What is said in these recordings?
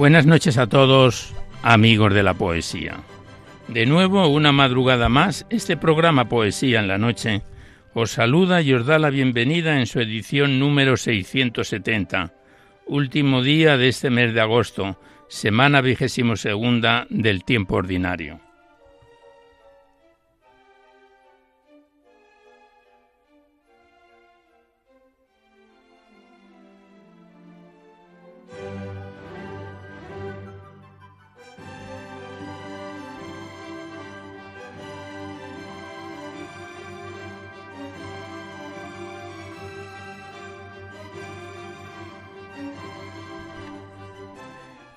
Buenas noches a todos, amigos de la poesía. De nuevo, una madrugada más, este programa Poesía en la Noche os saluda y os da la bienvenida en su edición número 670, último día de este mes de agosto, semana vigésimo segunda del tiempo ordinario.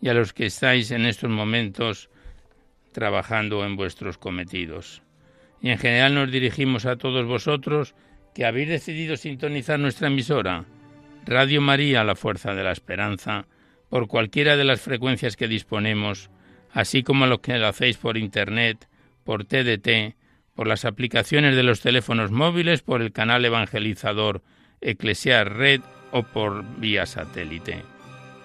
y a los que estáis en estos momentos trabajando en vuestros cometidos. Y en general nos dirigimos a todos vosotros que habéis decidido sintonizar nuestra emisora, Radio María, la Fuerza de la Esperanza, por cualquiera de las frecuencias que disponemos, así como a los que lo hacéis por Internet, por TDT, por las aplicaciones de los teléfonos móviles, por el canal evangelizador Eclesiar Red o por vía satélite.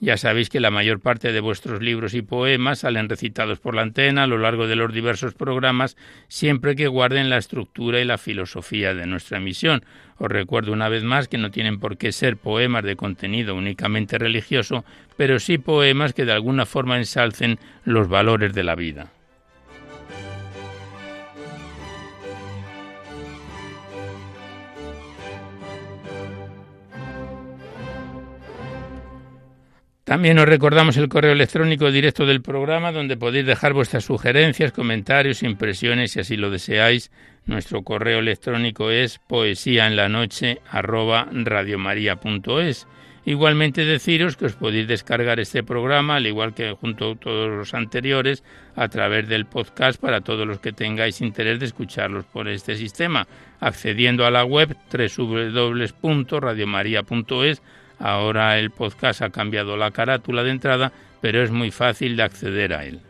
Ya sabéis que la mayor parte de vuestros libros y poemas salen recitados por la antena a lo largo de los diversos programas, siempre que guarden la estructura y la filosofía de nuestra emisión. Os recuerdo una vez más que no tienen por qué ser poemas de contenido únicamente religioso, pero sí poemas que de alguna forma ensalcen los valores de la vida. También os recordamos el correo electrónico directo del programa donde podéis dejar vuestras sugerencias, comentarios, impresiones si así lo deseáis. Nuestro correo electrónico es poesía Igualmente deciros que os podéis descargar este programa, al igual que junto a todos los anteriores, a través del podcast para todos los que tengáis interés de escucharlos por este sistema, accediendo a la web www.radiomaria.es Ahora el podcast ha cambiado la carátula de entrada, pero es muy fácil de acceder a él.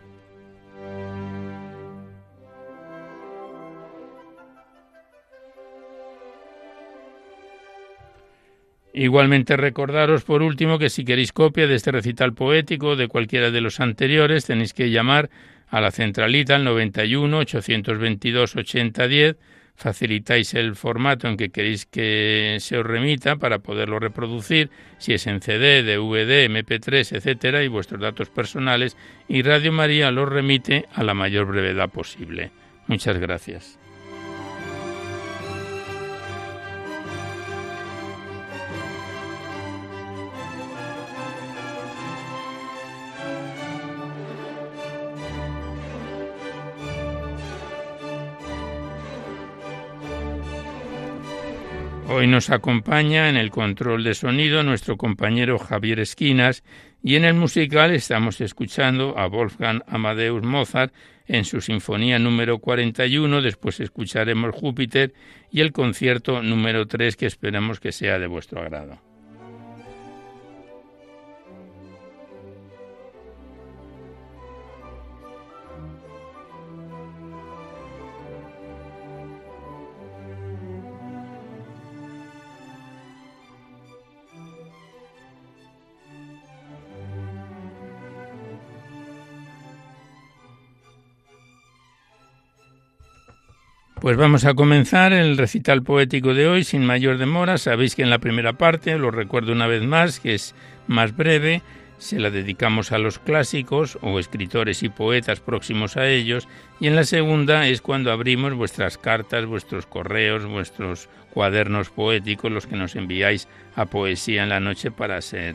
Igualmente recordaros por último que si queréis copia de este recital poético de cualquiera de los anteriores tenéis que llamar a la centralita al 91 822 8010 facilitáis el formato en que queréis que se os remita para poderlo reproducir, si es en CD, DVD, MP3, etcétera, y vuestros datos personales, y Radio María los remite a la mayor brevedad posible. Muchas gracias. Hoy nos acompaña en el control de sonido nuestro compañero Javier Esquinas Y en el musical estamos escuchando a Wolfgang Amadeus Mozart en su Sinfonía número 41, después escucharemos Júpiter y el concierto número 3 que esperamos que sea de vuestro agrado. Pues vamos a comenzar el recital poético de hoy sin mayor demora. Sabéis que en la primera parte, lo recuerdo una vez más, que es más breve, se la dedicamos a los clásicos o escritores y poetas próximos a ellos, y en la segunda es cuando abrimos vuestras cartas, vuestros correos, vuestros cuadernos poéticos, los que nos enviáis a Poesía en la Noche para ser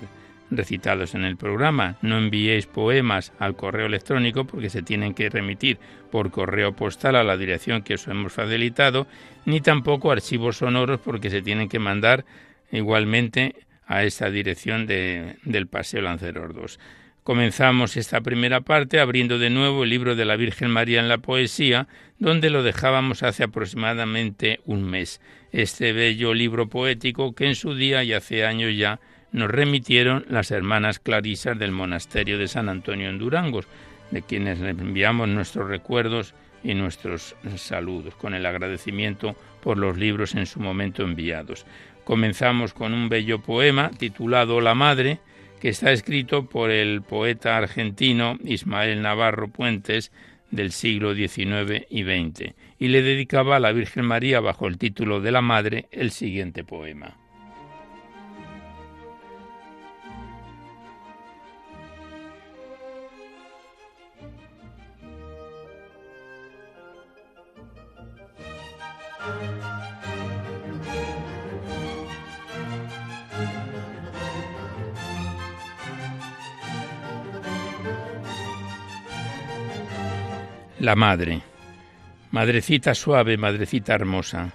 recitados en el programa. No enviéis poemas al correo electrónico porque se tienen que remitir por correo postal a la dirección que os hemos facilitado, ni tampoco archivos sonoros porque se tienen que mandar igualmente a esta dirección de, del Paseo Lanceros Comenzamos esta primera parte abriendo de nuevo el libro de la Virgen María en la poesía, donde lo dejábamos hace aproximadamente un mes. Este bello libro poético que en su día y hace años ya nos remitieron las hermanas clarisas del monasterio de San Antonio en Durangos, de quienes les enviamos nuestros recuerdos y nuestros saludos, con el agradecimiento por los libros en su momento enviados. Comenzamos con un bello poema titulado La Madre, que está escrito por el poeta argentino Ismael Navarro Puentes del siglo XIX y XX, y le dedicaba a la Virgen María bajo el título de la Madre el siguiente poema. La madre. Madrecita suave, madrecita hermosa,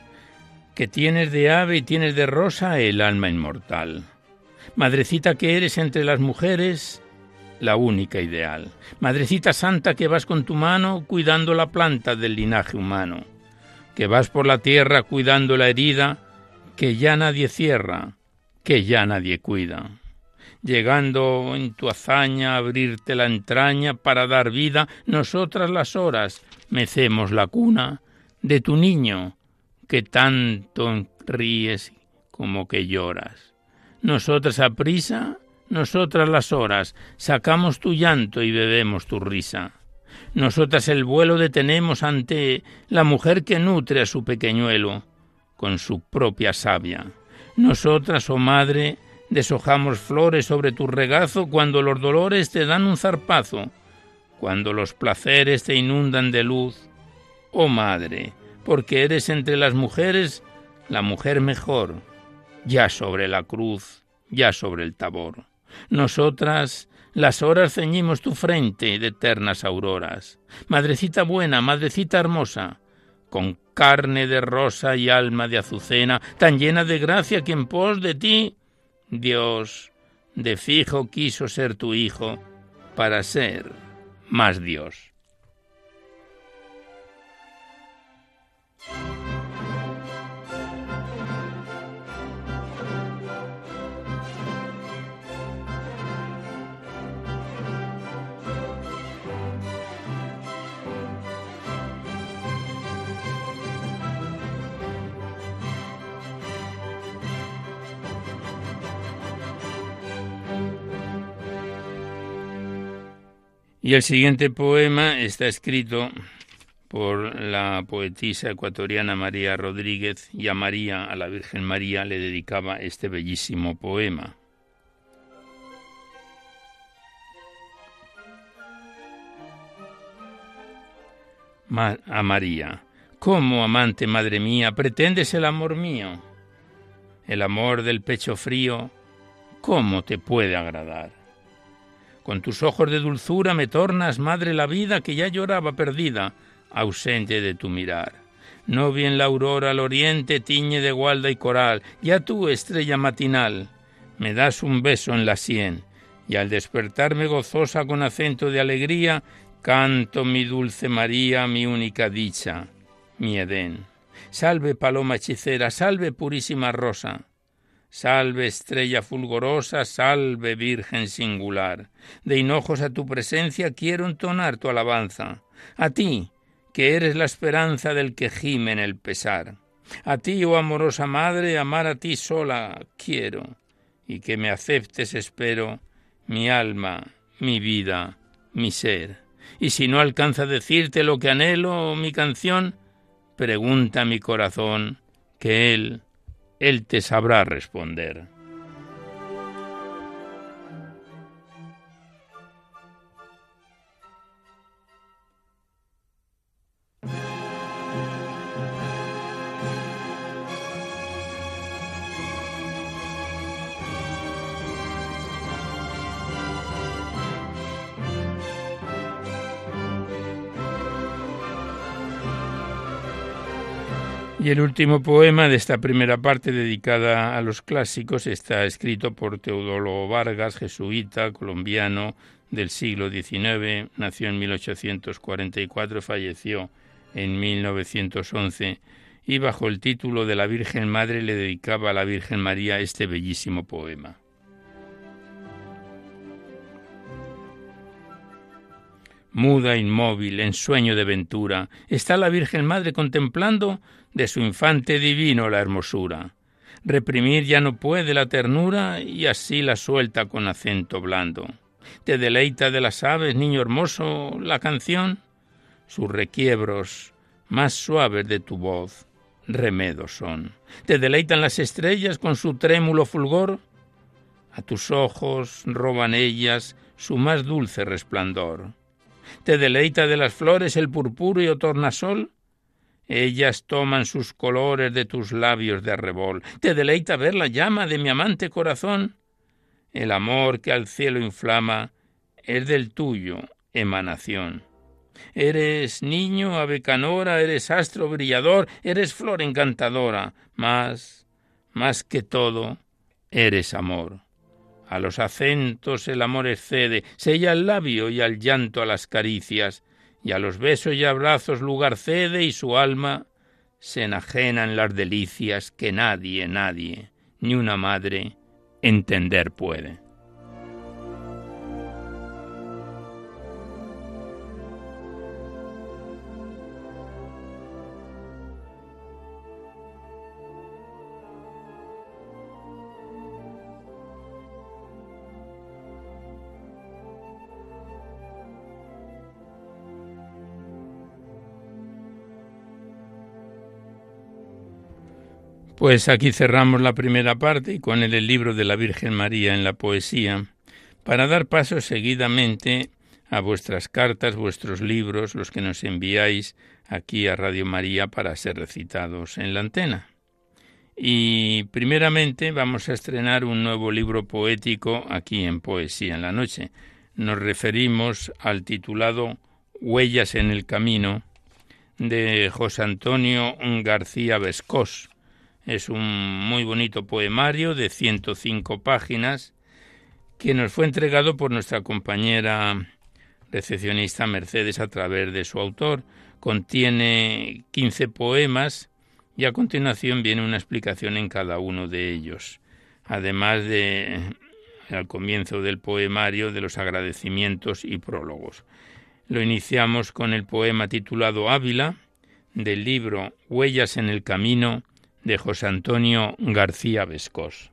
que tienes de ave y tienes de rosa el alma inmortal. Madrecita que eres entre las mujeres, la única ideal. Madrecita santa que vas con tu mano cuidando la planta del linaje humano, que vas por la tierra cuidando la herida que ya nadie cierra, que ya nadie cuida llegando en tu hazaña a abrirte la entraña para dar vida, nosotras las horas mecemos la cuna de tu niño, que tanto ríes como que lloras. Nosotras a prisa, nosotras las horas, sacamos tu llanto y bebemos tu risa. Nosotras el vuelo detenemos ante la mujer que nutre a su pequeñuelo con su propia savia. Nosotras, oh madre, deshojamos flores sobre tu regazo cuando los dolores te dan un zarpazo, cuando los placeres te inundan de luz. Oh madre, porque eres entre las mujeres la mujer mejor, ya sobre la cruz, ya sobre el tabor. Nosotras las horas ceñimos tu frente de eternas auroras. Madrecita buena, madrecita hermosa, con carne de rosa y alma de azucena, tan llena de gracia que en pos de ti Dios de fijo quiso ser tu hijo para ser más Dios. Y el siguiente poema está escrito por la poetisa ecuatoriana María Rodríguez y a María, a la Virgen María, le dedicaba este bellísimo poema. a María, ¿cómo, amante madre mía, pretendes el amor mío? El amor del pecho frío, ¿cómo te puede agradar? Con tus ojos de dulzura me tornas, madre, la vida que ya lloraba perdida, ausente de tu mirar. No bien la aurora al oriente tiñe de gualda y coral, ya tú, estrella matinal, me das un beso en la sien y al despertarme gozosa con acento de alegría, canto mi dulce María, mi única dicha, mi Edén. Salve paloma hechicera, salve purísima rosa, salve estrella fulgorosa, salve Virgen singular. De hinojos a tu presencia quiero entonar tu alabanza. A ti, que eres la esperanza del que gime en el pesar. A ti, oh amorosa Madre, amar a ti sola quiero, y que me aceptes espero mi alma, mi vida, mi ser. Y si no alcanza a decirte lo que anhelo, mi canción, pregunta a mi corazón, que él, él te sabrá responder. Y el último poema de esta primera parte dedicada a los clásicos está escrito por Teodoro Vargas, jesuita colombiano del siglo XIX, nació en 1844, falleció en 1911 y bajo el título de la Virgen Madre le dedicaba a la Virgen María este bellísimo poema. Muda, inmóvil, en sueño de ventura, está la Virgen Madre contemplando de su infante divino la hermosura. Reprimir ya no puede la ternura y así la suelta con acento blando. ¿Te deleita de las aves, niño hermoso, la canción? Sus requiebros, más suaves de tu voz, remedos son. ¿Te deleitan las estrellas con su trémulo fulgor? A tus ojos roban ellas su más dulce resplandor. ¿Te deleita de las flores el purpúreo tornasol? Ellas toman sus colores de tus labios de arrebol. ¿Te deleita ver la llama de mi amante corazón? El amor que al cielo inflama es del tuyo emanación. Eres niño, ave canora, eres astro brillador, eres flor encantadora, más, más que todo, eres amor. A los acentos el amor excede, sella al labio y al llanto a las caricias, y a los besos y abrazos lugar cede y su alma se enajena en las delicias que nadie, nadie, ni una madre, entender puede. Pues aquí cerramos la primera parte y con él el libro de la Virgen María en la poesía, para dar paso seguidamente a vuestras cartas, vuestros libros, los que nos enviáis aquí a Radio María para ser recitados en la antena. Y primeramente vamos a estrenar un nuevo libro poético aquí en Poesía en la Noche. Nos referimos al titulado Huellas en el Camino de José Antonio García Vescós es un muy bonito poemario de 105 páginas que nos fue entregado por nuestra compañera recepcionista Mercedes a través de su autor. Contiene 15 poemas y a continuación viene una explicación en cada uno de ellos, además de al comienzo del poemario de los agradecimientos y prólogos. Lo iniciamos con el poema titulado Ávila del libro Huellas en el Camino de José Antonio García Vescos.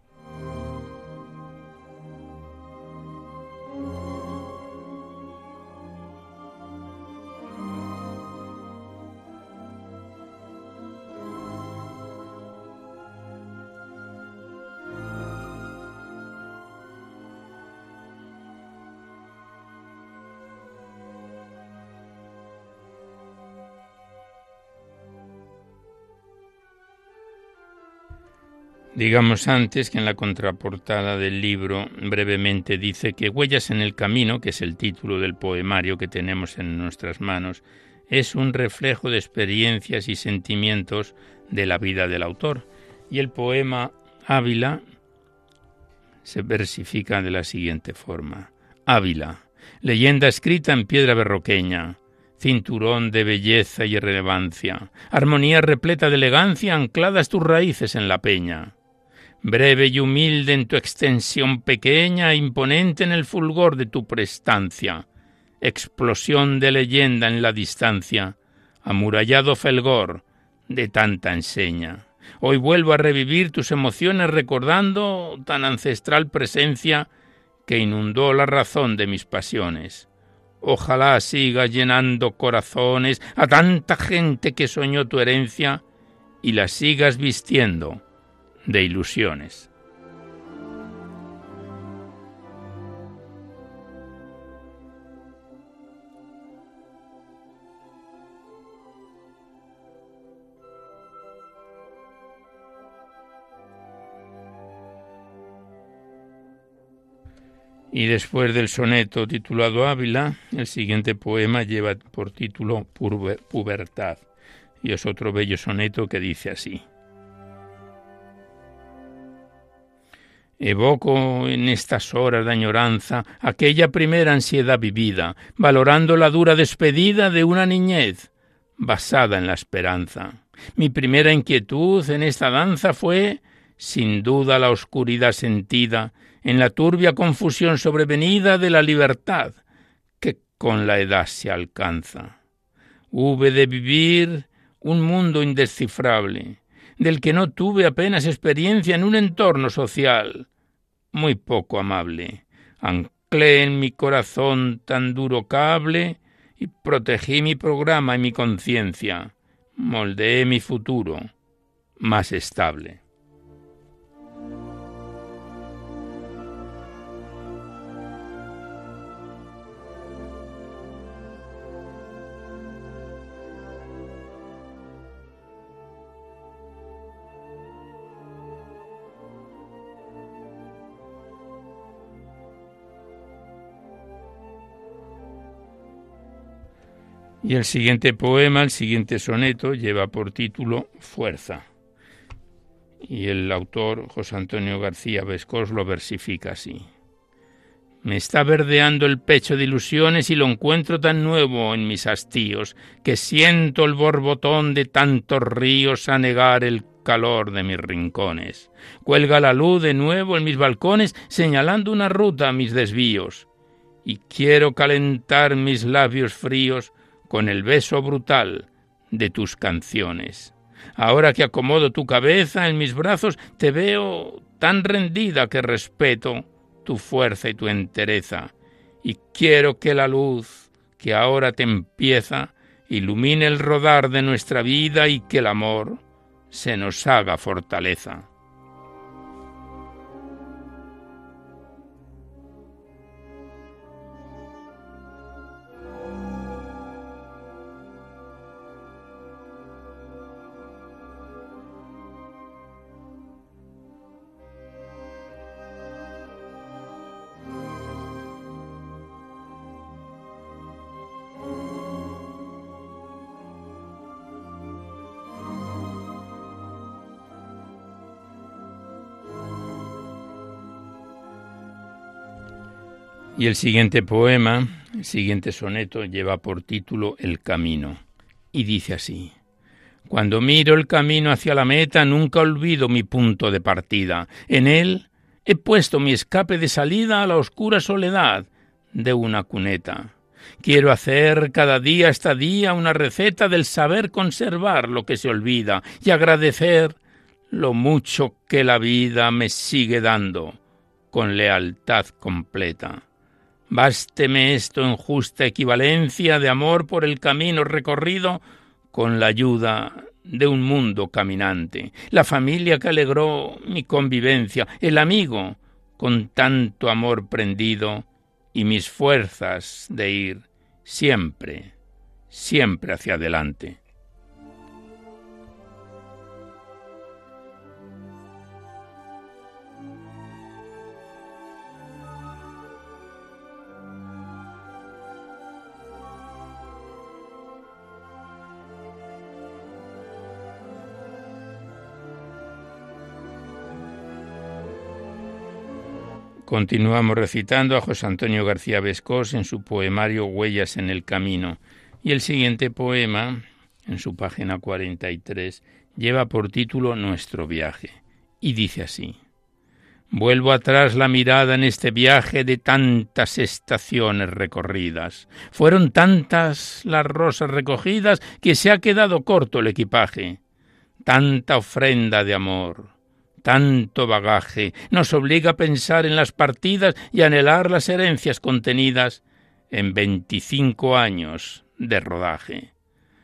Digamos antes que en la contraportada del libro brevemente dice que Huellas en el Camino, que es el título del poemario que tenemos en nuestras manos, es un reflejo de experiencias y sentimientos de la vida del autor. Y el poema Ávila se versifica de la siguiente forma. Ávila, leyenda escrita en piedra berroqueña, cinturón de belleza y relevancia, armonía repleta de elegancia ancladas tus raíces en la peña. Breve y humilde en tu extensión pequeña, imponente en el fulgor de tu prestancia, explosión de leyenda en la distancia, amurallado felgor de tanta enseña. Hoy vuelvo a revivir tus emociones recordando tan ancestral presencia que inundó la razón de mis pasiones. Ojalá siga llenando corazones a tanta gente que soñó tu herencia y la sigas vistiendo de ilusiones. Y después del soneto titulado Ávila, el siguiente poema lleva por título Pubertad, y es otro bello soneto que dice así. Evoco en estas horas de añoranza aquella primera ansiedad vivida, valorando la dura despedida de una niñez basada en la esperanza. Mi primera inquietud en esta danza fue, sin duda, la oscuridad sentida en la turbia confusión sobrevenida de la libertad que con la edad se alcanza. Hube de vivir un mundo indescifrable, del que no tuve apenas experiencia en un entorno social muy poco amable. Anclé en mi corazón tan duro cable y protegí mi programa y mi conciencia. Moldeé mi futuro más estable. Y el siguiente poema, el siguiente soneto, lleva por título Fuerza. Y el autor, José Antonio García Vescos, lo versifica así. Me está verdeando el pecho de ilusiones y lo encuentro tan nuevo en mis hastíos, que siento el borbotón de tantos ríos anegar el calor de mis rincones. Cuelga la luz de nuevo en mis balcones, señalando una ruta a mis desvíos. Y quiero calentar mis labios fríos con el beso brutal de tus canciones. Ahora que acomodo tu cabeza en mis brazos, te veo tan rendida que respeto tu fuerza y tu entereza, y quiero que la luz que ahora te empieza ilumine el rodar de nuestra vida y que el amor se nos haga fortaleza. Y el siguiente poema, el siguiente soneto, lleva por título El Camino, y dice así. Cuando miro el camino hacia la meta, nunca olvido mi punto de partida. En él he puesto mi escape de salida a la oscura soledad de una cuneta. Quiero hacer cada día esta día una receta del saber conservar lo que se olvida y agradecer lo mucho que la vida me sigue dando con lealtad completa. Básteme esto en justa equivalencia de amor por el camino recorrido con la ayuda de un mundo caminante, la familia que alegró mi convivencia, el amigo con tanto amor prendido y mis fuerzas de ir siempre, siempre hacia adelante. Continuamos recitando a José Antonio García Vescós en su poemario Huellas en el Camino. Y el siguiente poema, en su página 43, lleva por título Nuestro viaje. Y dice así. Vuelvo atrás la mirada en este viaje de tantas estaciones recorridas. Fueron tantas las rosas recogidas que se ha quedado corto el equipaje. Tanta ofrenda de amor, tanto bagaje nos obliga a pensar en las partidas y anhelar las herencias contenidas en veinticinco años de rodaje.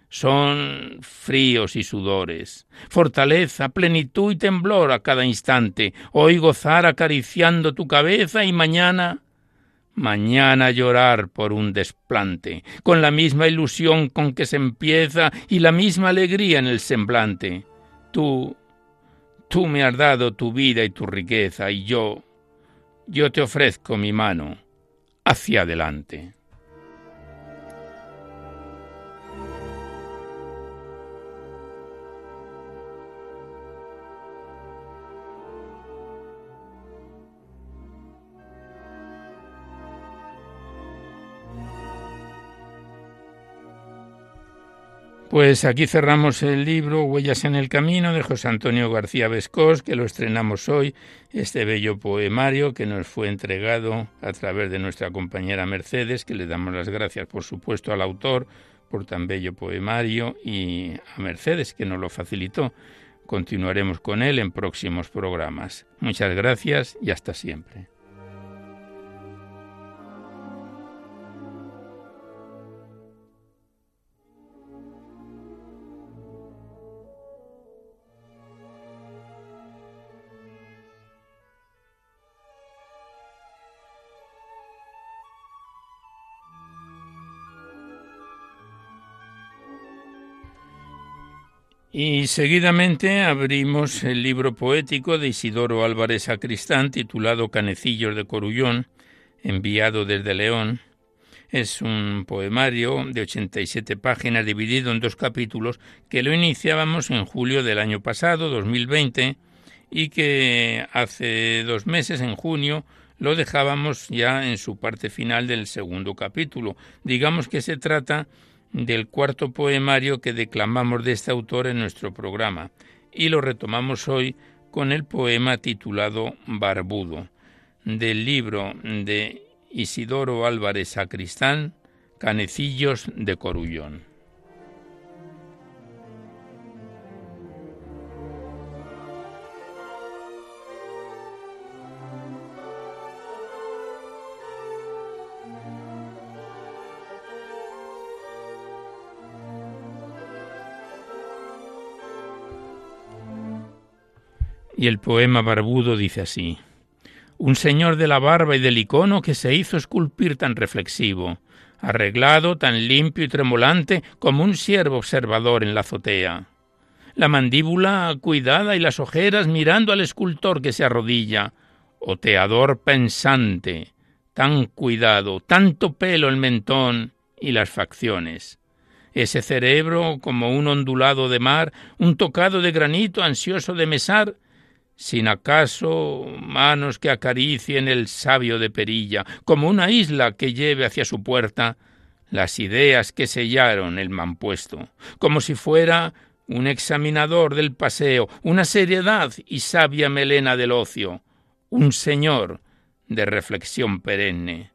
Son fríos y sudores, fortaleza, plenitud y temblor a cada instante, hoy gozar acariciando tu cabeza y mañana mañana llorar por un desplante, con la misma ilusión con que se empieza y la misma alegría en el semblante. Tú Tú me has dado tu vida y tu riqueza y yo, yo te ofrezco mi mano hacia adelante. Pues aquí cerramos el libro Huellas en el Camino de José Antonio García Vescós, que lo estrenamos hoy, este bello poemario que nos fue entregado a través de nuestra compañera Mercedes, que le damos las gracias, por supuesto, al autor por tan bello poemario y a Mercedes, que nos lo facilitó. Continuaremos con él en próximos programas. Muchas gracias y hasta siempre. Y seguidamente abrimos el libro poético de Isidoro Álvarez Sacristán titulado Canecillos de Corullón, enviado desde León. Es un poemario de 87 páginas dividido en dos capítulos que lo iniciábamos en julio del año pasado, 2020, y que hace dos meses, en junio, lo dejábamos ya en su parte final del segundo capítulo. Digamos que se trata del cuarto poemario que declamamos de este autor en nuestro programa y lo retomamos hoy con el poema titulado Barbudo, del libro de Isidoro Álvarez Sacristán, Canecillos de Corullón. Y el poema barbudo dice así. Un señor de la barba y del icono que se hizo esculpir tan reflexivo, arreglado, tan limpio y tremolante como un siervo observador en la azotea. La mandíbula cuidada y las ojeras mirando al escultor que se arrodilla, oteador pensante, tan cuidado, tanto pelo el mentón y las facciones. Ese cerebro como un ondulado de mar, un tocado de granito ansioso de mesar, sin acaso manos que acaricien el sabio de perilla, como una isla que lleve hacia su puerta las ideas que sellaron el mampuesto, como si fuera un examinador del paseo, una seriedad y sabia melena del ocio, un señor de reflexión perenne,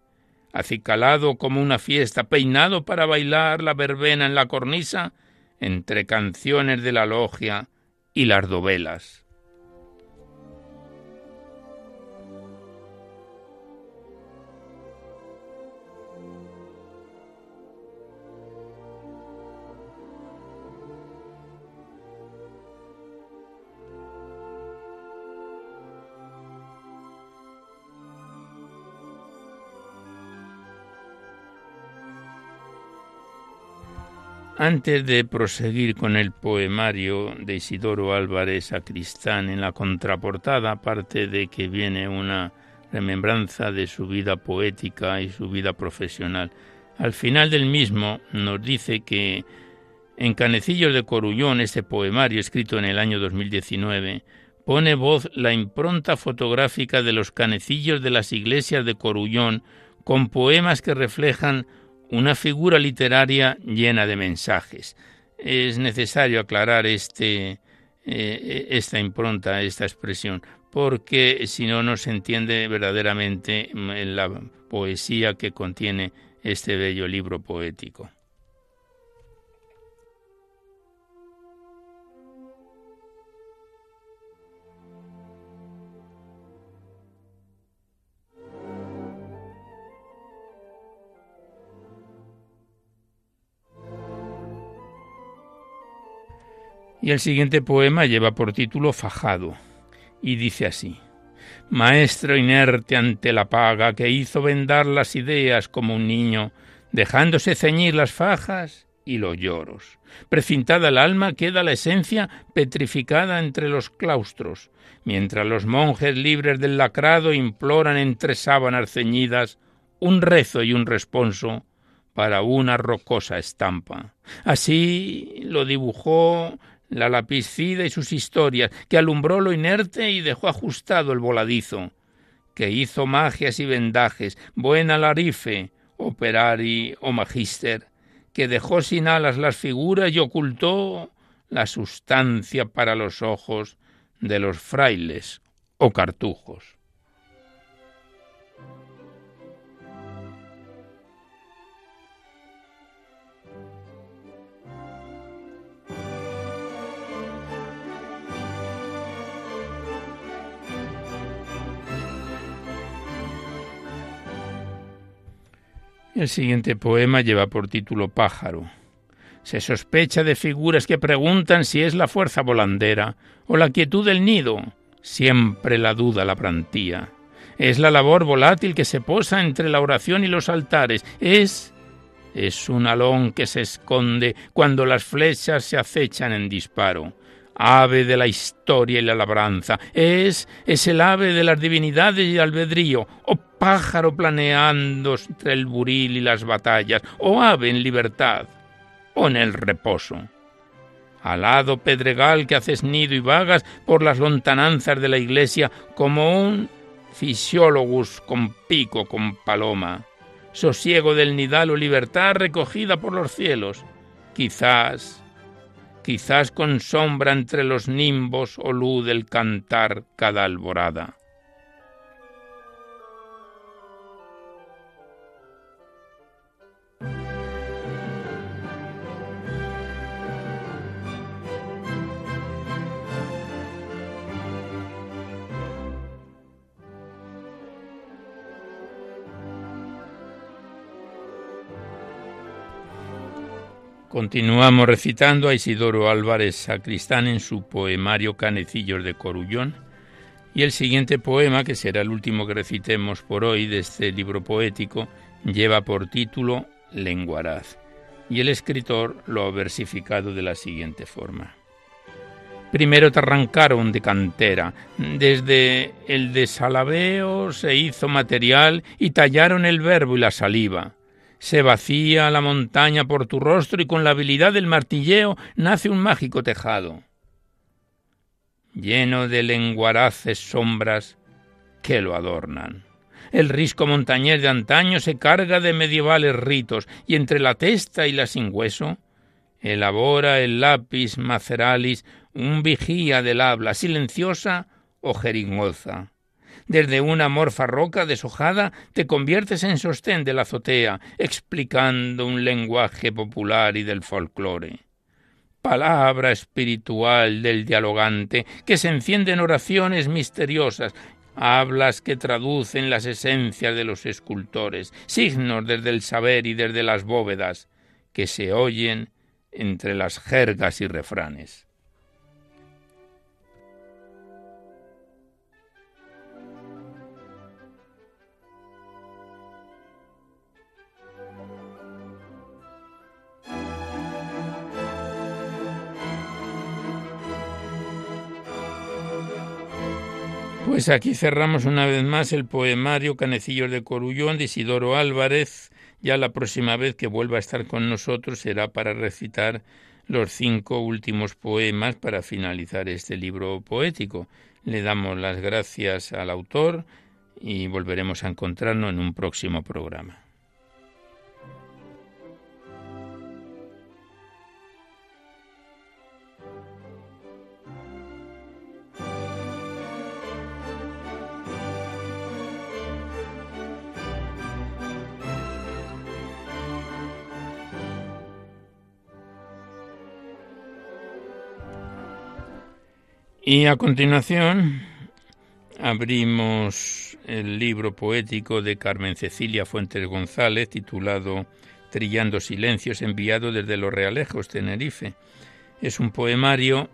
acicalado como una fiesta, peinado para bailar la verbena en la cornisa, entre canciones de la logia y las dovelas. Antes de proseguir con el poemario de Isidoro Álvarez Sacristán en la contraportada, aparte de que viene una remembranza de su vida poética y su vida profesional, al final del mismo nos dice que en Canecillos de Corullón, este poemario escrito en el año 2019, pone voz la impronta fotográfica de los canecillos de las iglesias de Corullón con poemas que reflejan una figura literaria llena de mensajes. Es necesario aclarar este, eh, esta impronta, esta expresión, porque si no, no se entiende verdaderamente la poesía que contiene este bello libro poético. Y el siguiente poema lleva por título Fajado y dice así. Maestro inerte ante la paga que hizo vendar las ideas como un niño, dejándose ceñir las fajas y los lloros. Precintada el alma queda la esencia petrificada entre los claustros, mientras los monjes libres del lacrado imploran entre sábanas ceñidas un rezo y un responso para una rocosa estampa. Así lo dibujó la lapicida y sus historias, que alumbró lo inerte y dejó ajustado el voladizo, que hizo magias y vendajes, buena larife, operari o magíster, que dejó sin alas las figuras y ocultó la sustancia para los ojos de los frailes o cartujos. El siguiente poema lleva por título Pájaro. Se sospecha de figuras que preguntan si es la fuerza volandera o la quietud del nido. Siempre la duda la prantía. Es la labor volátil que se posa entre la oración y los altares. Es es un alón que se esconde cuando las flechas se acechan en disparo. Ave de la historia y la labranza. Es, es el ave de las divinidades y albedrío. Pájaro planeando entre el buril y las batallas, o ave en libertad, o en el reposo. Alado pedregal que haces nido y vagas por las lontananzas de la iglesia como un fisiólogus con pico con paloma, sosiego del nidal o libertad recogida por los cielos, quizás, quizás con sombra entre los nimbos o luz del cantar cada alborada. Continuamos recitando a Isidoro Álvarez Sacristán en su poemario Canecillos de Corullón. Y el siguiente poema, que será el último que recitemos por hoy de este libro poético, lleva por título Lenguaraz. Y el escritor lo ha versificado de la siguiente forma. Primero te arrancaron de cantera, desde el desalabeo se hizo material y tallaron el verbo y la saliva se vacía la montaña por tu rostro y con la habilidad del martilleo nace un mágico tejado, lleno de lenguaraces sombras que lo adornan. El risco montañés de antaño se carga de medievales ritos y entre la testa y la sin hueso elabora el lápiz maceralis un vigía del habla silenciosa o jeringosa desde una morfa roca deshojada te conviertes en sostén de la azotea, explicando un lenguaje popular y del folclore. Palabra espiritual del dialogante, que se enciende en oraciones misteriosas, hablas que traducen las esencias de los escultores, signos desde el saber y desde las bóvedas, que se oyen entre las jergas y refranes. Pues aquí cerramos una vez más el poemario Canecillos de Corullón de Isidoro Álvarez. Ya la próxima vez que vuelva a estar con nosotros será para recitar los cinco últimos poemas para finalizar este libro poético. Le damos las gracias al autor y volveremos a encontrarnos en un próximo programa. Y a continuación abrimos el libro poético de Carmen Cecilia Fuentes González titulado Trillando Silencios, enviado desde Los Realejos, Tenerife. Es un poemario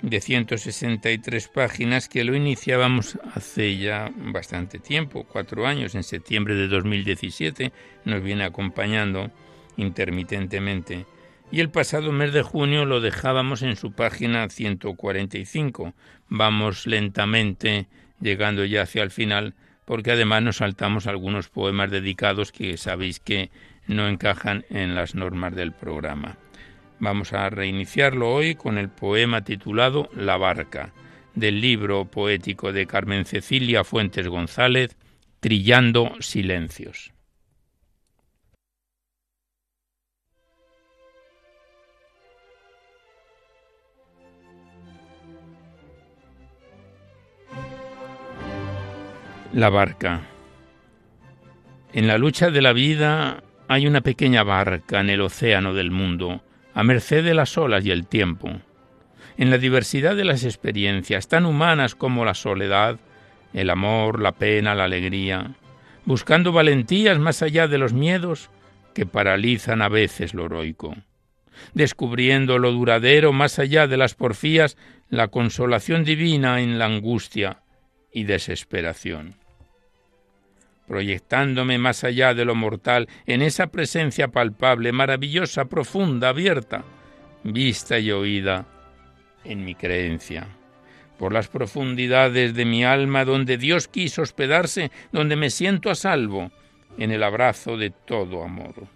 de 163 páginas que lo iniciábamos hace ya bastante tiempo, cuatro años, en septiembre de 2017, nos viene acompañando intermitentemente y el pasado mes de junio lo dejábamos en su página 145. Vamos lentamente llegando ya hacia el final porque además nos saltamos algunos poemas dedicados que sabéis que no encajan en las normas del programa. Vamos a reiniciarlo hoy con el poema titulado La barca, del libro poético de Carmen Cecilia Fuentes González, Trillando Silencios. La barca. En la lucha de la vida hay una pequeña barca en el océano del mundo, a merced de las olas y el tiempo. En la diversidad de las experiencias, tan humanas como la soledad, el amor, la pena, la alegría, buscando valentías más allá de los miedos que paralizan a veces lo heroico, descubriendo lo duradero más allá de las porfías, la consolación divina en la angustia, y desesperación. Proyectándome más allá de lo mortal, en esa presencia palpable, maravillosa, profunda, abierta, vista y oída en mi creencia. Por las profundidades de mi alma, donde Dios quiso hospedarse, donde me siento a salvo, en el abrazo de todo amor.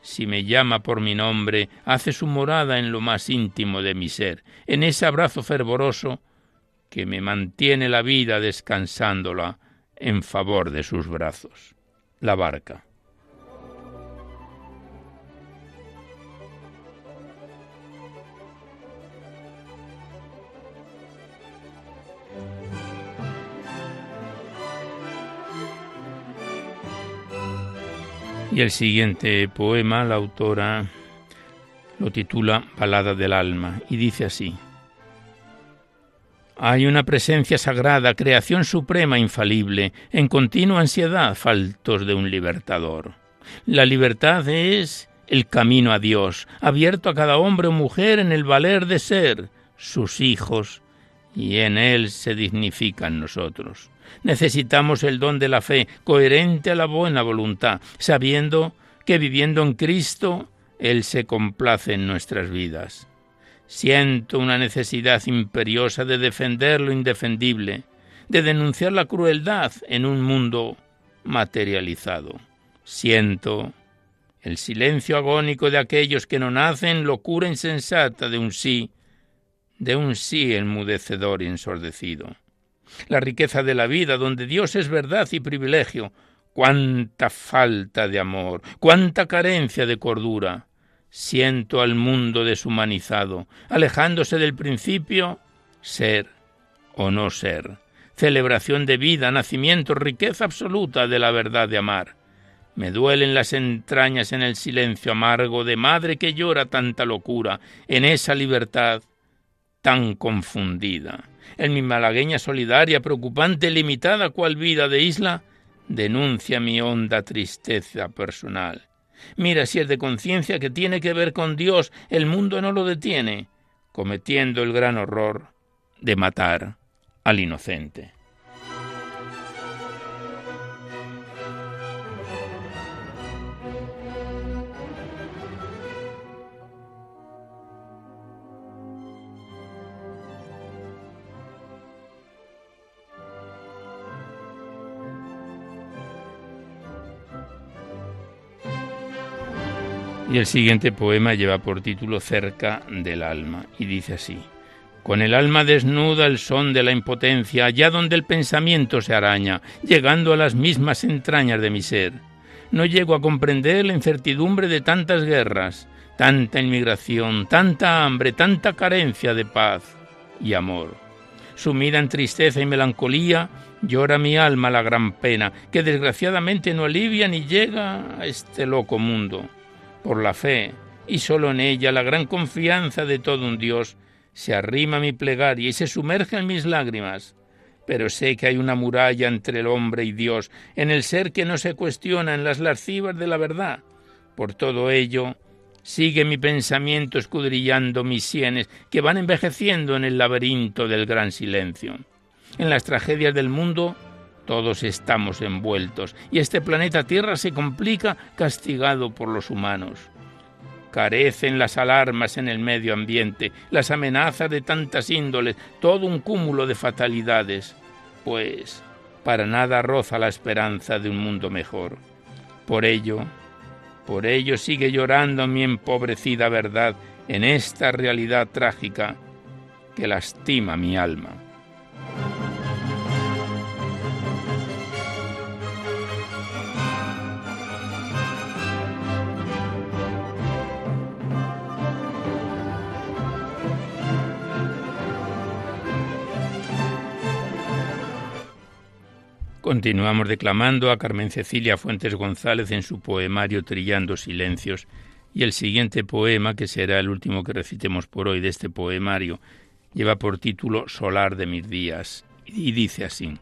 Si me llama por mi nombre, hace su morada en lo más íntimo de mi ser, en ese abrazo fervoroso que me mantiene la vida descansándola en favor de sus brazos. La barca. Y el siguiente poema, la autora lo titula Balada del Alma y dice así. Hay una presencia sagrada, creación suprema infalible, en continua ansiedad, faltos de un libertador. La libertad es el camino a Dios, abierto a cada hombre o mujer en el valer de ser sus hijos, y en él se dignifican nosotros. Necesitamos el don de la fe, coherente a la buena voluntad, sabiendo que viviendo en Cristo, Él se complace en nuestras vidas. Siento una necesidad imperiosa de defender lo indefendible, de denunciar la crueldad en un mundo materializado. Siento el silencio agónico de aquellos que no nacen locura insensata de un sí, de un sí enmudecedor y ensordecido. La riqueza de la vida, donde Dios es verdad y privilegio, cuánta falta de amor, cuánta carencia de cordura, siento al mundo deshumanizado, alejándose del principio, ser o no ser, celebración de vida, nacimiento, riqueza absoluta de la verdad de amar. Me duelen las entrañas en el silencio amargo de madre que llora tanta locura, en esa libertad tan confundida. En mi malagueña solidaria, preocupante, limitada cual vida de isla, denuncia mi honda tristeza personal. Mira si es de conciencia que tiene que ver con Dios, el mundo no lo detiene, cometiendo el gran horror de matar al inocente. Y el siguiente poema lleva por título Cerca del alma y dice así. Con el alma desnuda el son de la impotencia, allá donde el pensamiento se araña, llegando a las mismas entrañas de mi ser. No llego a comprender la incertidumbre de tantas guerras, tanta inmigración, tanta hambre, tanta carencia de paz y amor. Sumida en tristeza y melancolía, llora mi alma la gran pena, que desgraciadamente no alivia ni llega a este loco mundo. Por la fe, y solo en ella la gran confianza de todo un Dios, se arrima mi plegaria y se sumerge en mis lágrimas. Pero sé que hay una muralla entre el hombre y Dios, en el ser que no se cuestiona en las lascivas de la verdad. Por todo ello, sigue mi pensamiento escudrillando mis sienes, que van envejeciendo en el laberinto del gran silencio. En las tragedias del mundo todos estamos envueltos, y este planeta Tierra se complica castigado por los humanos. Carecen las alarmas en el medio ambiente, las amenazas de tantas índoles, todo un cúmulo de fatalidades, pues para nada roza la esperanza de un mundo mejor. Por ello, por ello sigue llorando mi empobrecida verdad en esta realidad trágica que lastima mi alma. Continuamos declamando a Carmen Cecilia Fuentes González en su poemario Trillando Silencios y el siguiente poema, que será el último que recitemos por hoy de este poemario, lleva por título Solar de mis días y dice así.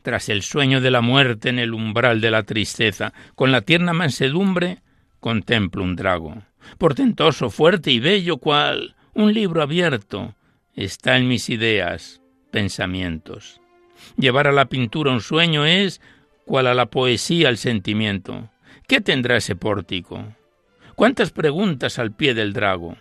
Tras el sueño de la muerte en el umbral de la tristeza, con la tierna mansedumbre, contemplo un drago, portentoso, fuerte y bello cual un libro abierto, está en mis ideas, pensamientos. Llevar a la pintura un sueño es cual a la poesía el sentimiento. ¿Qué tendrá ese pórtico? ¿Cuántas preguntas al pie del drago?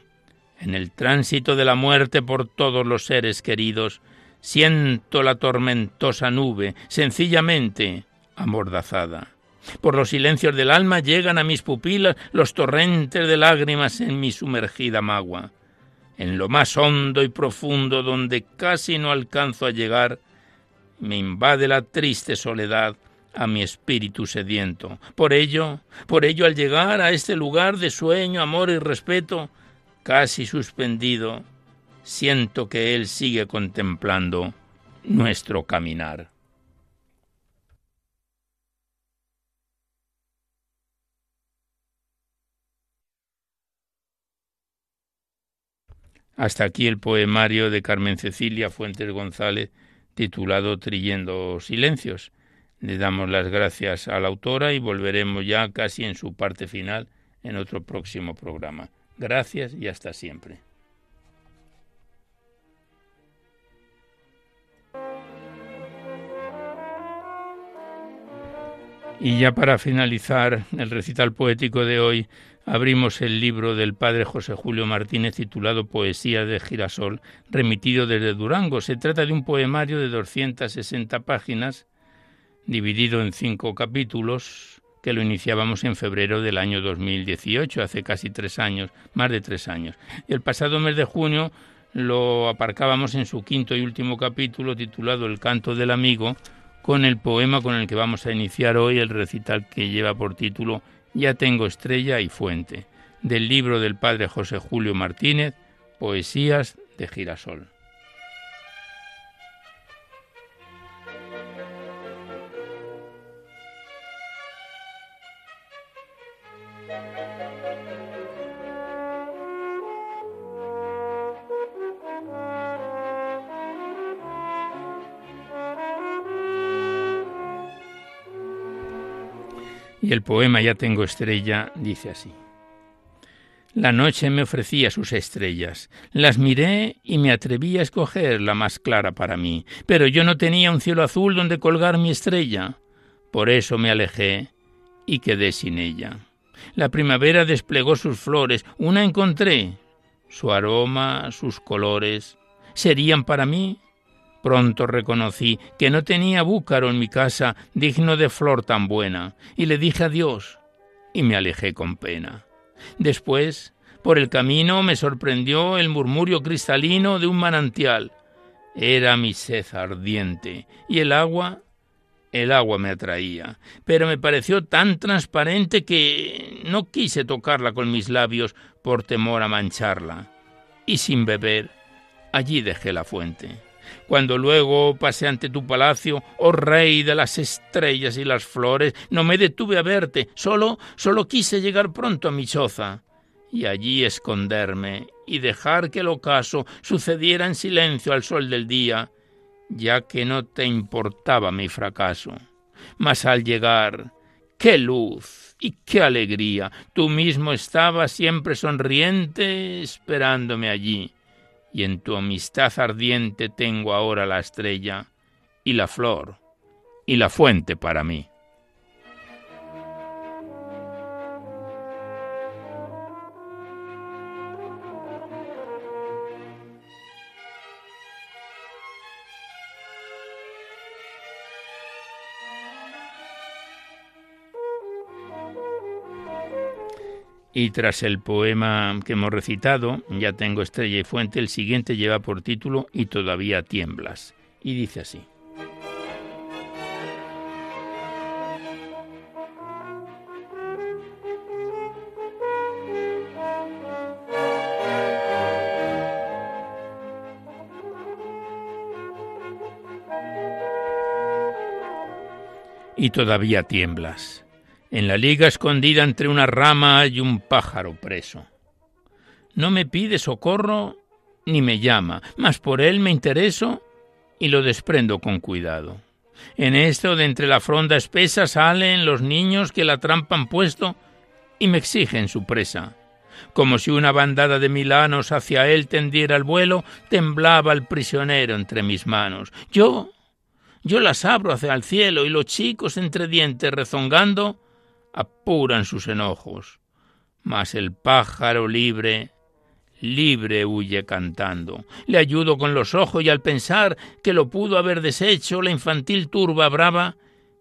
En el tránsito de la muerte por todos los seres queridos, siento la tormentosa nube, sencillamente amordazada. Por los silencios del alma llegan a mis pupilas los torrentes de lágrimas en mi sumergida magua. En lo más hondo y profundo donde casi no alcanzo a llegar, me invade la triste soledad a mi espíritu sediento. Por ello, por ello al llegar a este lugar de sueño, amor y respeto, casi suspendido, siento que Él sigue contemplando nuestro caminar. Hasta aquí el poemario de Carmen Cecilia Fuentes González, titulado Trillendo Silencios. Le damos las gracias a la autora y volveremos ya casi en su parte final en otro próximo programa. Gracias y hasta siempre. Y ya para finalizar el recital poético de hoy, abrimos el libro del padre José Julio Martínez titulado Poesía de Girasol, remitido desde Durango. Se trata de un poemario de 260 páginas, dividido en cinco capítulos, que lo iniciábamos en febrero del año 2018, hace casi tres años, más de tres años. Y el pasado mes de junio lo aparcábamos en su quinto y último capítulo titulado El canto del amigo, con el poema con el que vamos a iniciar hoy el recital que lleva por título ya tengo estrella y fuente, del libro del padre José Julio Martínez, Poesías de Girasol. Y el poema Ya tengo estrella dice así. La noche me ofrecía sus estrellas. Las miré y me atreví a escoger la más clara para mí, pero yo no tenía un cielo azul donde colgar mi estrella. Por eso me alejé y quedé sin ella. La primavera desplegó sus flores, una encontré. Su aroma, sus colores, ¿serían para mí? Pronto reconocí que no tenía búcaro en mi casa digno de flor tan buena, y le dije adiós, y me alejé con pena. Después, por el camino me sorprendió el murmurio cristalino de un manantial. Era mi sed ardiente y el agua el agua me atraía, pero me pareció tan transparente que no quise tocarla con mis labios por temor a mancharla. Y sin beber, allí dejé la fuente. Cuando luego pasé ante tu palacio, oh rey de las estrellas y las flores, no me detuve a verte, solo, solo quise llegar pronto a mi choza y allí esconderme y dejar que el ocaso sucediera en silencio al sol del día, ya que no te importaba mi fracaso. Mas al llegar, qué luz y qué alegría. Tú mismo estabas siempre sonriente esperándome allí y en tu amistad ardiente tengo ahora la estrella y la flor y la fuente para mí. Y tras el poema que hemos recitado, Ya tengo estrella y fuente, el siguiente lleva por título Y todavía tiemblas. Y dice así. Y todavía tiemblas. En la liga escondida entre una rama hay un pájaro preso. No me pide socorro ni me llama, mas por él me intereso y lo desprendo con cuidado. En esto de entre la fronda espesa salen los niños que la trampa han puesto y me exigen su presa. Como si una bandada de milanos hacia él tendiera el vuelo, temblaba el prisionero entre mis manos. Yo, yo las abro hacia el cielo y los chicos entre dientes rezongando apuran sus enojos, mas el pájaro libre, libre huye cantando. Le ayudo con los ojos y al pensar que lo pudo haber deshecho la infantil turba brava,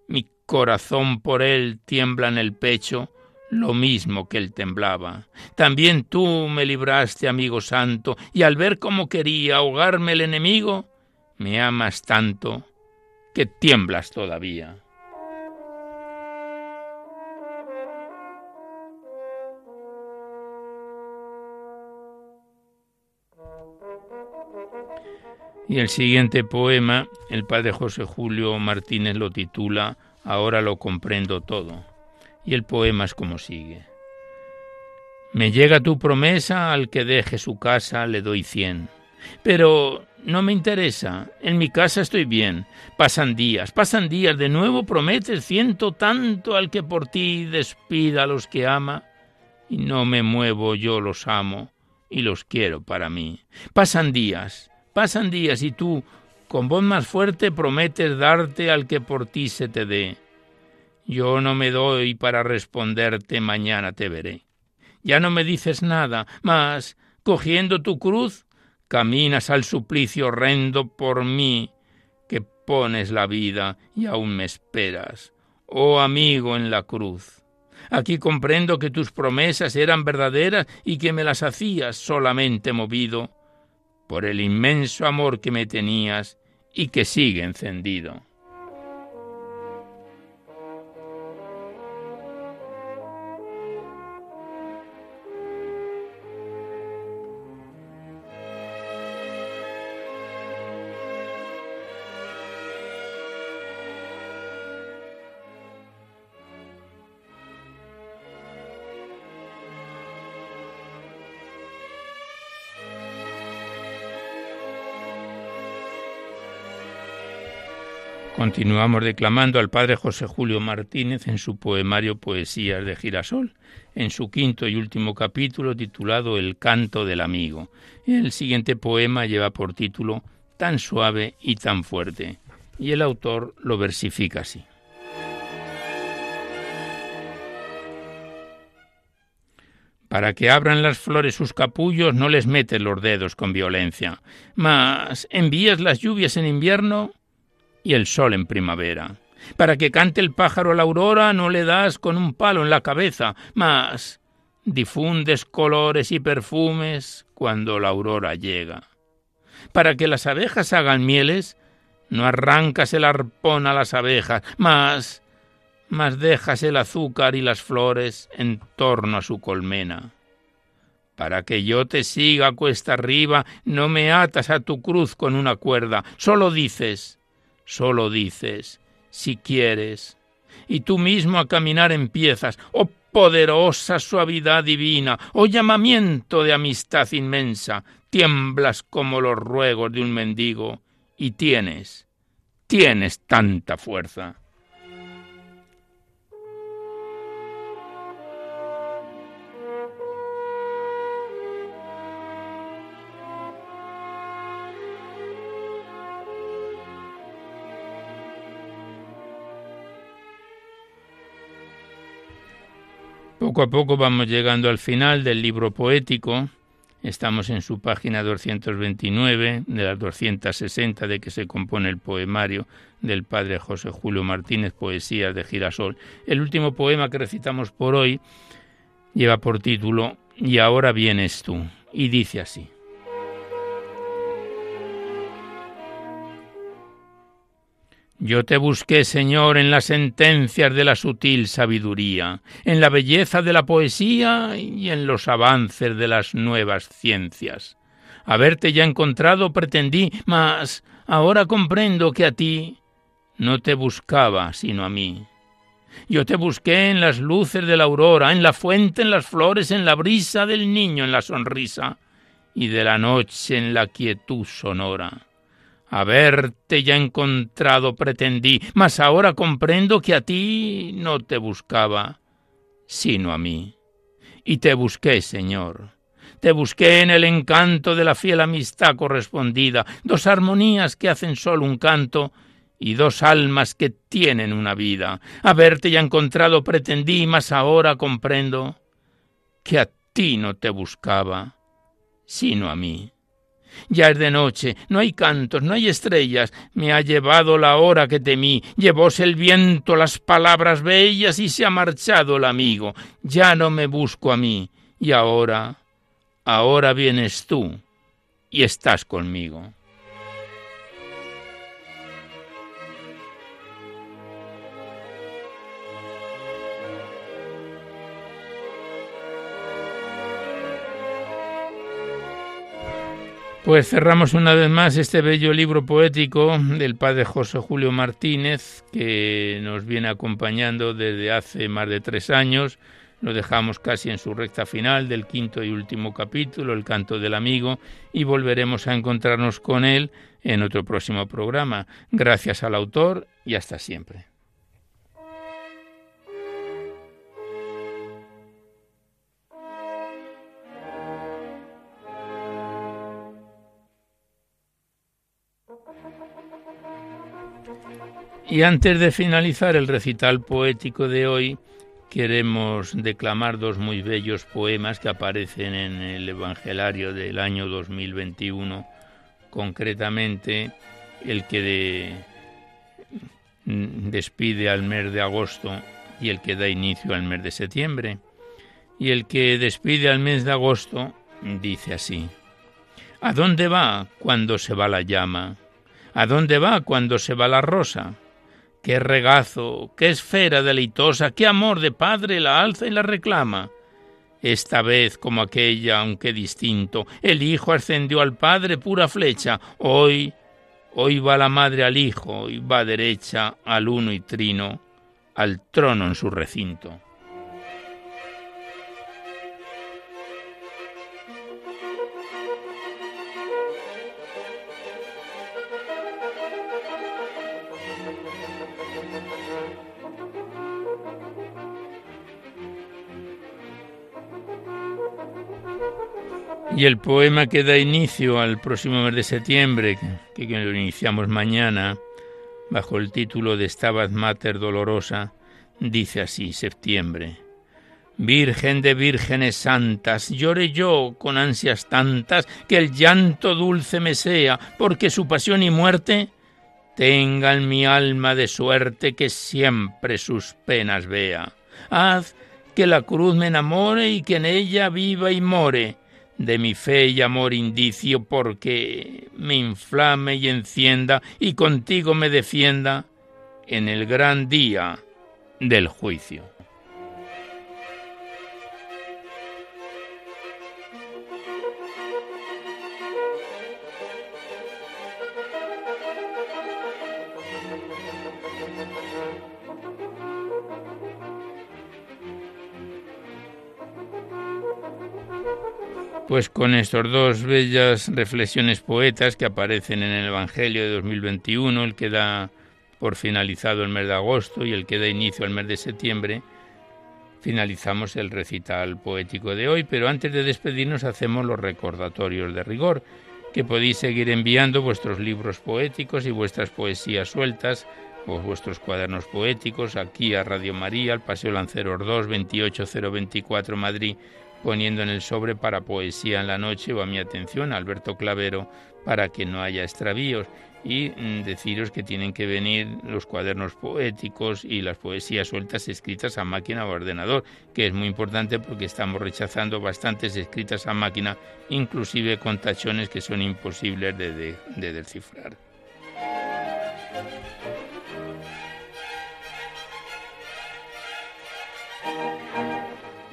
mi corazón por él tiembla en el pecho, lo mismo que él temblaba. También tú me libraste, amigo santo, y al ver cómo quería ahogarme el enemigo, me amas tanto que tiemblas todavía. Y el siguiente poema, el padre José Julio Martínez lo titula Ahora lo comprendo todo. Y el poema es como sigue. Me llega tu promesa, al que deje su casa le doy cien. Pero no me interesa, en mi casa estoy bien. Pasan días, pasan días, de nuevo prometes ciento tanto al que por ti despida a los que ama. Y no me muevo, yo los amo y los quiero para mí. Pasan días, Pasan días y tú, con voz más fuerte, prometes darte al que por ti se te dé. Yo no me doy para responderte mañana te veré. Ya no me dices nada, mas, cogiendo tu cruz, caminas al suplicio horrendo por mí, que pones la vida y aún me esperas, oh amigo en la cruz. Aquí comprendo que tus promesas eran verdaderas y que me las hacías solamente movido por el inmenso amor que me tenías y que sigue encendido. Continuamos declamando al padre José Julio Martínez en su poemario Poesías de Girasol, en su quinto y último capítulo titulado El canto del amigo. El siguiente poema lleva por título Tan suave y tan fuerte, y el autor lo versifica así. Para que abran las flores sus capullos no les metes los dedos con violencia, mas envías las lluvias en invierno y el sol en primavera. Para que cante el pájaro la aurora no le das con un palo en la cabeza, mas difundes colores y perfumes cuando la aurora llega. Para que las abejas hagan mieles, no arrancas el arpón a las abejas, mas, mas dejas el azúcar y las flores en torno a su colmena. Para que yo te siga cuesta arriba, no me atas a tu cruz con una cuerda, solo dices, solo dices, si quieres, y tú mismo a caminar empiezas, oh poderosa suavidad divina, oh llamamiento de amistad inmensa, tiemblas como los ruegos de un mendigo, y tienes, tienes tanta fuerza. Poco a poco vamos llegando al final del libro poético. Estamos en su página 229, de las 260 de que se compone el poemario del padre José Julio Martínez, Poesías de Girasol. El último poema que recitamos por hoy lleva por título Y ahora vienes tú, y dice así. Yo te busqué, Señor, en las sentencias de la sutil sabiduría, en la belleza de la poesía y en los avances de las nuevas ciencias. Haberte ya encontrado pretendí, mas ahora comprendo que a ti no te buscaba sino a mí. Yo te busqué en las luces de la aurora, en la fuente, en las flores, en la brisa del niño, en la sonrisa, y de la noche en la quietud sonora Haberte ya encontrado pretendí, mas ahora comprendo que a ti no te buscaba, sino a mí. Y te busqué, Señor. Te busqué en el encanto de la fiel amistad correspondida, dos armonías que hacen solo un canto y dos almas que tienen una vida. Haberte ya encontrado pretendí, mas ahora comprendo que a ti no te buscaba, sino a mí. Ya es de noche, no hay cantos, no hay estrellas, me ha llevado la hora que temí, llevóse el viento las palabras bellas y se ha marchado el amigo, ya no me busco a mí, y ahora, ahora vienes tú y estás conmigo. Pues cerramos una vez más este bello libro poético del padre José Julio Martínez, que nos viene acompañando desde hace más de tres años. Lo dejamos casi en su recta final del quinto y último capítulo, El canto del amigo, y volveremos a encontrarnos con él en otro próximo programa. Gracias al autor y hasta siempre. Y antes de finalizar el recital poético de hoy, queremos declamar dos muy bellos poemas que aparecen en el Evangelario del año 2021, concretamente el que despide al mes de agosto y el que da inicio al mes de septiembre. Y el que despide al mes de agosto dice así, ¿A dónde va cuando se va la llama? ¿A dónde va cuando se va la rosa? Qué regazo, qué esfera deleitosa, qué amor de padre la alza y la reclama. Esta vez, como aquella, aunque distinto, el hijo ascendió al padre pura flecha. Hoy, hoy va la madre al hijo y va derecha al uno y trino, al trono en su recinto. Y el poema que da inicio al próximo mes de septiembre, que, lo iniciamos mañana, bajo el título de Stabat Mater Dolorosa, dice así, septiembre. Virgen de vírgenes santas, llore yo con ansias tantas, que el llanto dulce me sea, porque su pasión y muerte tenga en mi alma de suerte que siempre sus penas vea. Haz que la cruz me enamore y que en ella viva y more, de mi fe y amor indicio, porque me inflame y encienda y contigo me defienda en el gran día del juicio. Pues con estas dos bellas reflexiones poetas que aparecen en el Evangelio de 2021, el que da por finalizado el mes de agosto y el que da inicio al mes de septiembre, finalizamos el recital poético de hoy, pero antes de despedirnos hacemos los recordatorios de rigor, que podéis seguir enviando vuestros libros poéticos y vuestras poesías sueltas o vuestros cuadernos poéticos aquí a Radio María, al Paseo Lanceros 2, 28024 Madrid poniendo en el sobre para poesía en la noche o a mi atención, Alberto Clavero, para que no haya extravíos. Y mm, deciros que tienen que venir los cuadernos poéticos y las poesías sueltas escritas a máquina o ordenador, que es muy importante porque estamos rechazando bastantes escritas a máquina, inclusive con tachones que son imposibles de descifrar.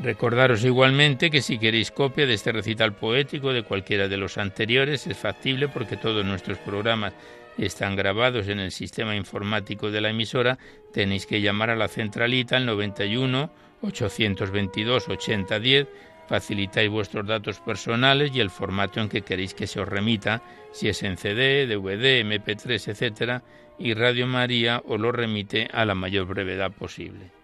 Recordaros igualmente que si queréis copia de este recital poético de cualquiera de los anteriores es factible porque todos nuestros programas están grabados en el sistema informático de la emisora, tenéis que llamar a la centralita al 91 822 8010, facilitáis vuestros datos personales y el formato en que queréis que se os remita, si es en CD, DVD, MP3, etc., y Radio María os lo remite a la mayor brevedad posible.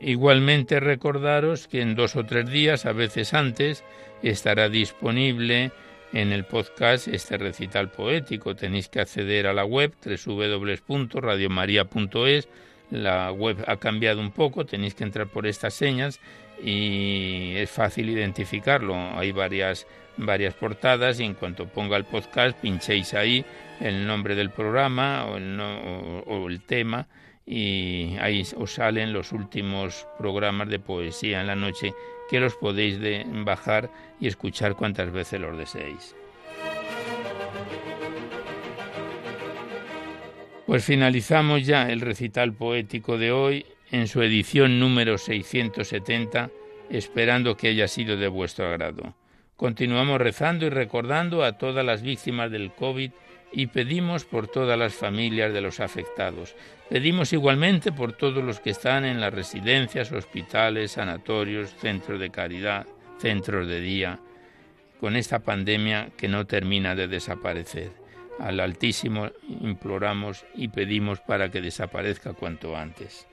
Igualmente recordaros que en dos o tres días, a veces antes, estará disponible en el podcast este recital poético. Tenéis que acceder a la web www.radiomaria.es. La web ha cambiado un poco, tenéis que entrar por estas señas y es fácil identificarlo. Hay varias, varias portadas y en cuanto ponga el podcast pinchéis ahí el nombre del programa o el, o el tema y ahí os salen los últimos programas de poesía en la noche que los podéis bajar y escuchar cuantas veces los deseéis. Pues finalizamos ya el recital poético de hoy en su edición número 670, esperando que haya sido de vuestro agrado. Continuamos rezando y recordando a todas las víctimas del COVID y pedimos por todas las familias de los afectados. Pedimos igualmente por todos los que están en las residencias, hospitales, sanatorios, centros de caridad, centros de día, con esta pandemia que no termina de desaparecer. Al Altísimo imploramos y pedimos para que desaparezca cuanto antes.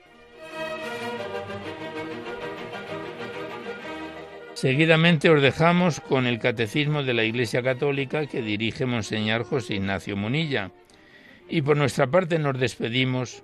Seguidamente os dejamos con el Catecismo de la Iglesia Católica que dirige Monseñor José Ignacio Munilla. Y por nuestra parte nos despedimos